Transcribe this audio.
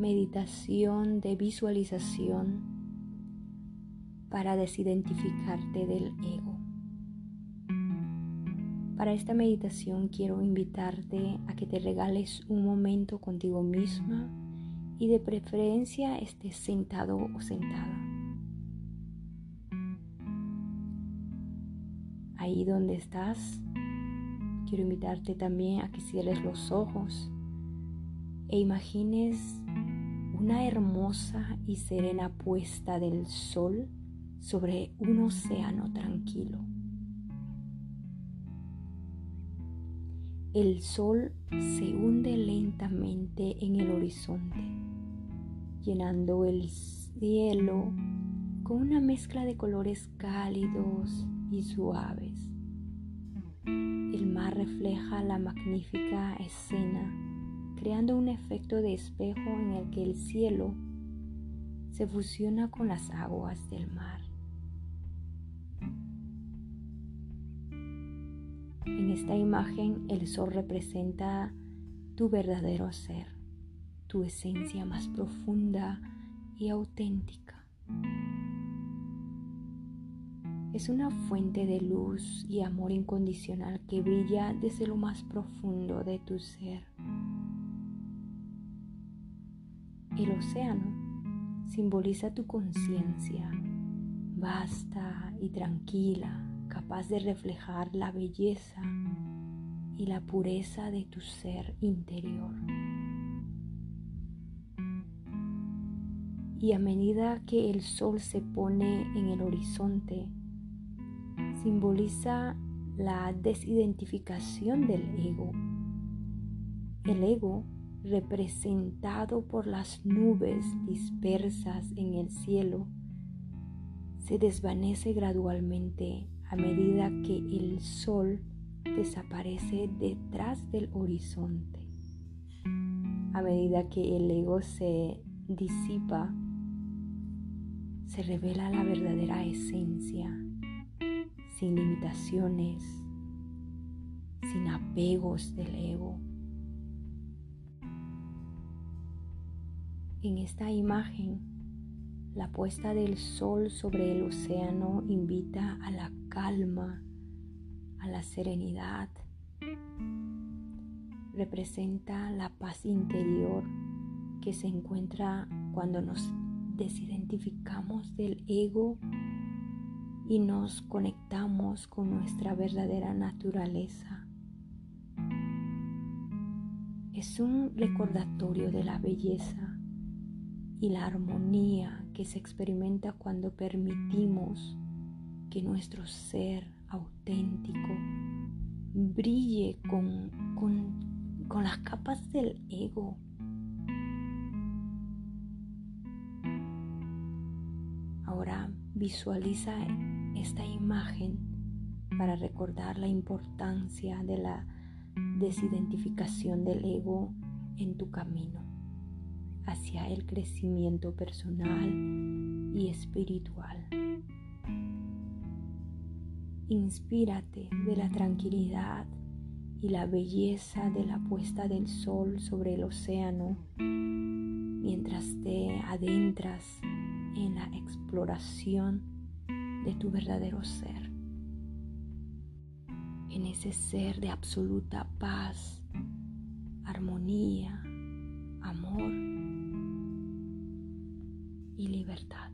meditación de visualización para desidentificarte del ego. Para esta meditación quiero invitarte a que te regales un momento contigo misma y de preferencia estés sentado o sentada. Ahí donde estás, quiero invitarte también a que cierres los ojos e imagines una hermosa y serena puesta del sol sobre un océano tranquilo. El sol se hunde lentamente en el horizonte, llenando el cielo con una mezcla de colores cálidos y suaves. El mar refleja la magnífica escena, creando un efecto de espejo en el que el cielo se fusiona con las aguas del mar. En esta imagen el sol representa tu verdadero ser, tu esencia más profunda y auténtica. Es una fuente de luz y amor incondicional que brilla desde lo más profundo de tu ser. El océano simboliza tu conciencia, vasta y tranquila, capaz de reflejar la belleza y la pureza de tu ser interior. Y a medida que el sol se pone en el horizonte, simboliza la desidentificación del ego. El ego representado por las nubes dispersas en el cielo se desvanece gradualmente a medida que el sol desaparece detrás del horizonte. A medida que el ego se disipa, se revela la verdadera esencia, sin limitaciones, sin apegos del ego. En esta imagen la puesta del sol sobre el océano invita a la calma, a la serenidad. Representa la paz interior que se encuentra cuando nos desidentificamos del ego y nos conectamos con nuestra verdadera naturaleza. Es un recordatorio de la belleza y la armonía que se experimenta cuando permitimos que nuestro ser auténtico brille con, con las capas del ego. Ahora visualiza esta imagen para recordar la importancia de la desidentificación del ego en tu camino hacia el crecimiento personal y espiritual. Inspírate de la tranquilidad y la belleza de la puesta del sol sobre el océano mientras te adentras en la exploración de tu verdadero ser, en ese ser de absoluta paz, armonía, amor y libertad.